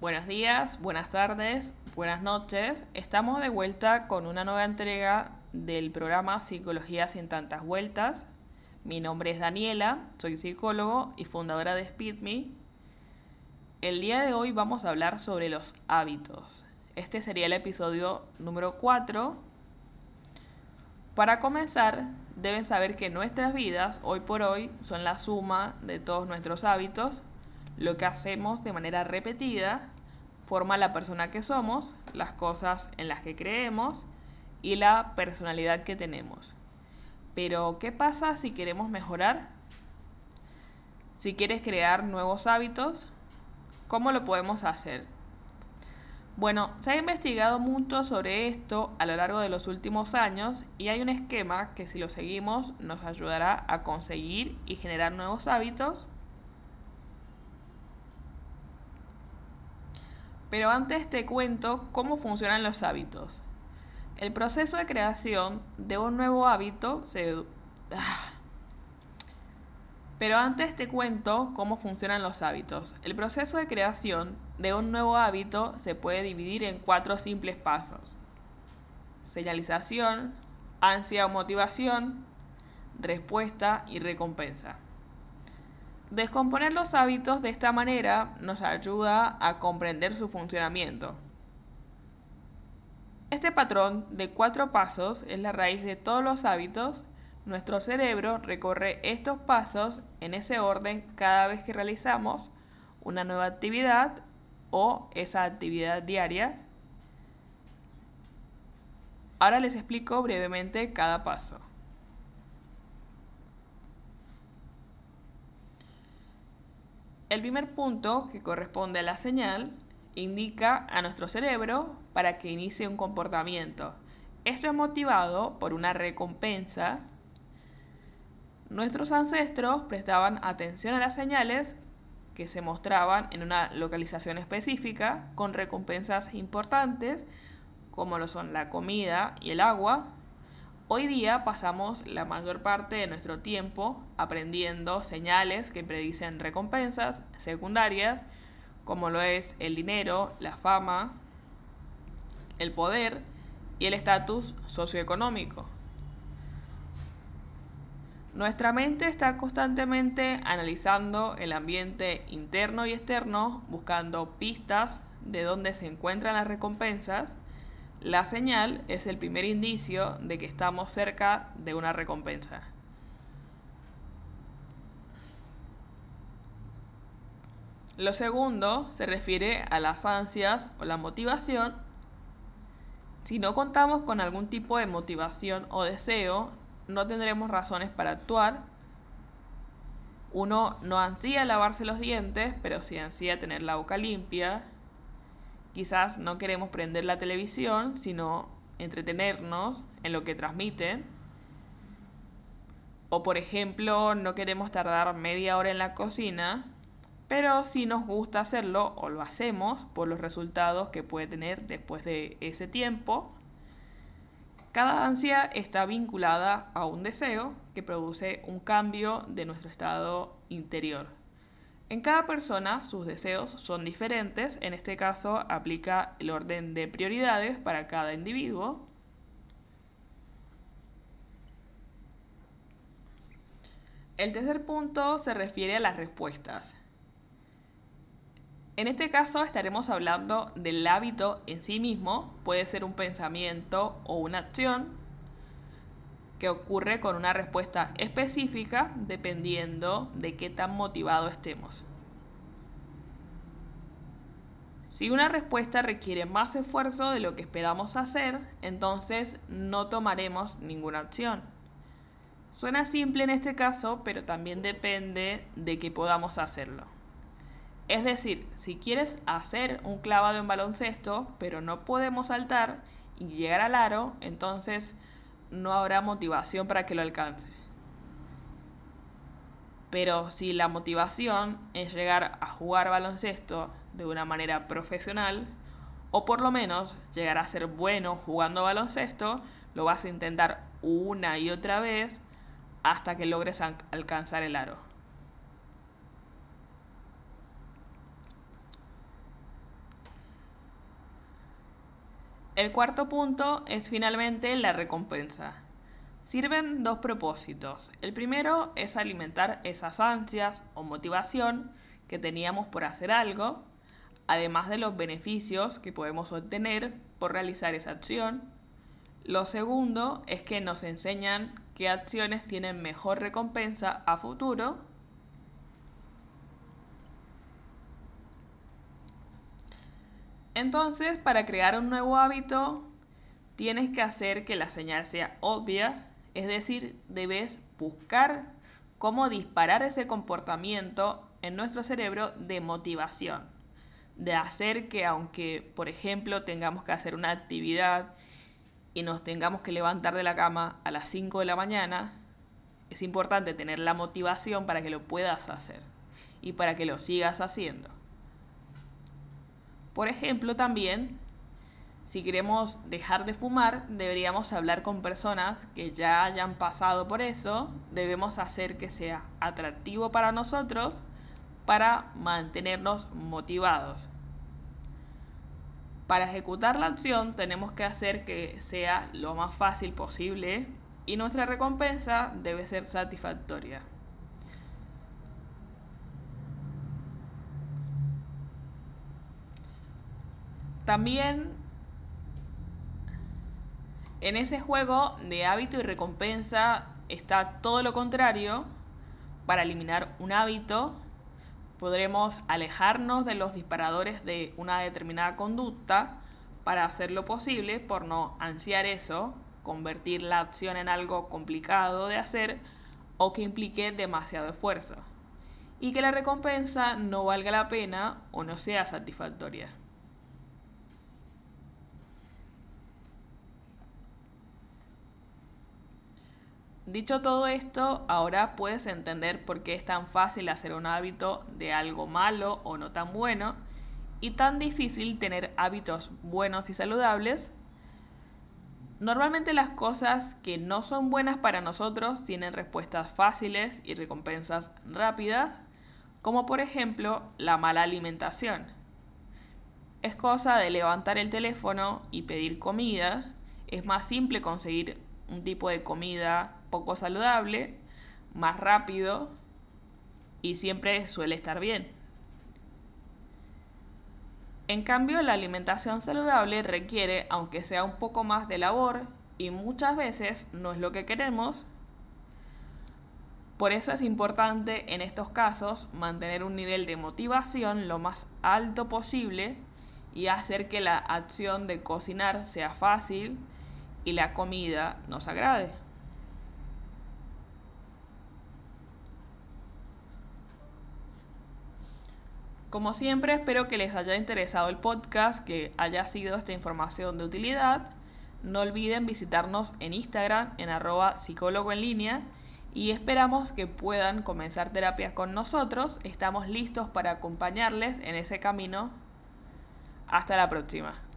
Buenos días, buenas tardes, buenas noches. Estamos de vuelta con una nueva entrega del programa Psicología sin tantas vueltas. Mi nombre es Daniela, soy psicólogo y fundadora de SpeedMe. El día de hoy vamos a hablar sobre los hábitos. Este sería el episodio número 4. Para comenzar, deben saber que nuestras vidas hoy por hoy son la suma de todos nuestros hábitos. Lo que hacemos de manera repetida forma la persona que somos, las cosas en las que creemos y la personalidad que tenemos. Pero, ¿qué pasa si queremos mejorar? Si quieres crear nuevos hábitos, ¿cómo lo podemos hacer? Bueno, se ha investigado mucho sobre esto a lo largo de los últimos años y hay un esquema que si lo seguimos nos ayudará a conseguir y generar nuevos hábitos. Pero antes te cuento cómo funcionan los hábitos. El proceso de creación de un nuevo hábito se... Pero antes te cuento cómo funcionan los hábitos. El proceso de creación de un nuevo hábito se puede dividir en cuatro simples pasos. Señalización, ansia o motivación, respuesta y recompensa. Descomponer los hábitos de esta manera nos ayuda a comprender su funcionamiento. Este patrón de cuatro pasos es la raíz de todos los hábitos. Nuestro cerebro recorre estos pasos en ese orden cada vez que realizamos una nueva actividad o esa actividad diaria. Ahora les explico brevemente cada paso. El primer punto, que corresponde a la señal, indica a nuestro cerebro para que inicie un comportamiento. Esto es motivado por una recompensa. Nuestros ancestros prestaban atención a las señales que se mostraban en una localización específica con recompensas importantes como lo son la comida y el agua. Hoy día pasamos la mayor parte de nuestro tiempo aprendiendo señales que predicen recompensas secundarias como lo es el dinero, la fama, el poder y el estatus socioeconómico. Nuestra mente está constantemente analizando el ambiente interno y externo, buscando pistas de dónde se encuentran las recompensas. La señal es el primer indicio de que estamos cerca de una recompensa. Lo segundo se refiere a las ansias o la motivación. Si no contamos con algún tipo de motivación o deseo, no tendremos razones para actuar. Uno no ansía lavarse los dientes, pero sí ansía tener la boca limpia. Quizás no queremos prender la televisión, sino entretenernos en lo que transmiten. O por ejemplo, no queremos tardar media hora en la cocina, pero si nos gusta hacerlo o lo hacemos por los resultados que puede tener después de ese tiempo. Cada ansia está vinculada a un deseo que produce un cambio de nuestro estado interior. En cada persona sus deseos son diferentes, en este caso aplica el orden de prioridades para cada individuo. El tercer punto se refiere a las respuestas. En este caso estaremos hablando del hábito en sí mismo, puede ser un pensamiento o una acción que ocurre con una respuesta específica dependiendo de qué tan motivado estemos. Si una respuesta requiere más esfuerzo de lo que esperamos hacer, entonces no tomaremos ninguna acción. Suena simple en este caso, pero también depende de que podamos hacerlo. Es decir, si quieres hacer un clavado en baloncesto, pero no podemos saltar y llegar al aro, entonces no habrá motivación para que lo alcance. Pero si la motivación es llegar a jugar baloncesto de una manera profesional, o por lo menos llegar a ser bueno jugando baloncesto, lo vas a intentar una y otra vez hasta que logres alcanzar el aro. El cuarto punto es finalmente la recompensa. Sirven dos propósitos. El primero es alimentar esas ansias o motivación que teníamos por hacer algo, además de los beneficios que podemos obtener por realizar esa acción. Lo segundo es que nos enseñan qué acciones tienen mejor recompensa a futuro. Entonces, para crear un nuevo hábito, tienes que hacer que la señal sea obvia, es decir, debes buscar cómo disparar ese comportamiento en nuestro cerebro de motivación, de hacer que aunque, por ejemplo, tengamos que hacer una actividad y nos tengamos que levantar de la cama a las 5 de la mañana, es importante tener la motivación para que lo puedas hacer y para que lo sigas haciendo. Por ejemplo, también, si queremos dejar de fumar, deberíamos hablar con personas que ya hayan pasado por eso, debemos hacer que sea atractivo para nosotros para mantenernos motivados. Para ejecutar la acción tenemos que hacer que sea lo más fácil posible y nuestra recompensa debe ser satisfactoria. También en ese juego de hábito y recompensa está todo lo contrario. Para eliminar un hábito podremos alejarnos de los disparadores de una determinada conducta para hacer lo posible por no ansiar eso, convertir la acción en algo complicado de hacer o que implique demasiado esfuerzo y que la recompensa no valga la pena o no sea satisfactoria. Dicho todo esto, ahora puedes entender por qué es tan fácil hacer un hábito de algo malo o no tan bueno y tan difícil tener hábitos buenos y saludables. Normalmente las cosas que no son buenas para nosotros tienen respuestas fáciles y recompensas rápidas, como por ejemplo la mala alimentación. Es cosa de levantar el teléfono y pedir comida. Es más simple conseguir un tipo de comida poco saludable, más rápido y siempre suele estar bien. En cambio, la alimentación saludable requiere, aunque sea un poco más de labor, y muchas veces no es lo que queremos, por eso es importante en estos casos mantener un nivel de motivación lo más alto posible y hacer que la acción de cocinar sea fácil y la comida nos agrade. Como siempre, espero que les haya interesado el podcast, que haya sido esta información de utilidad. No olviden visitarnos en Instagram en arroba psicólogo en línea y esperamos que puedan comenzar terapias con nosotros. Estamos listos para acompañarles en ese camino. Hasta la próxima.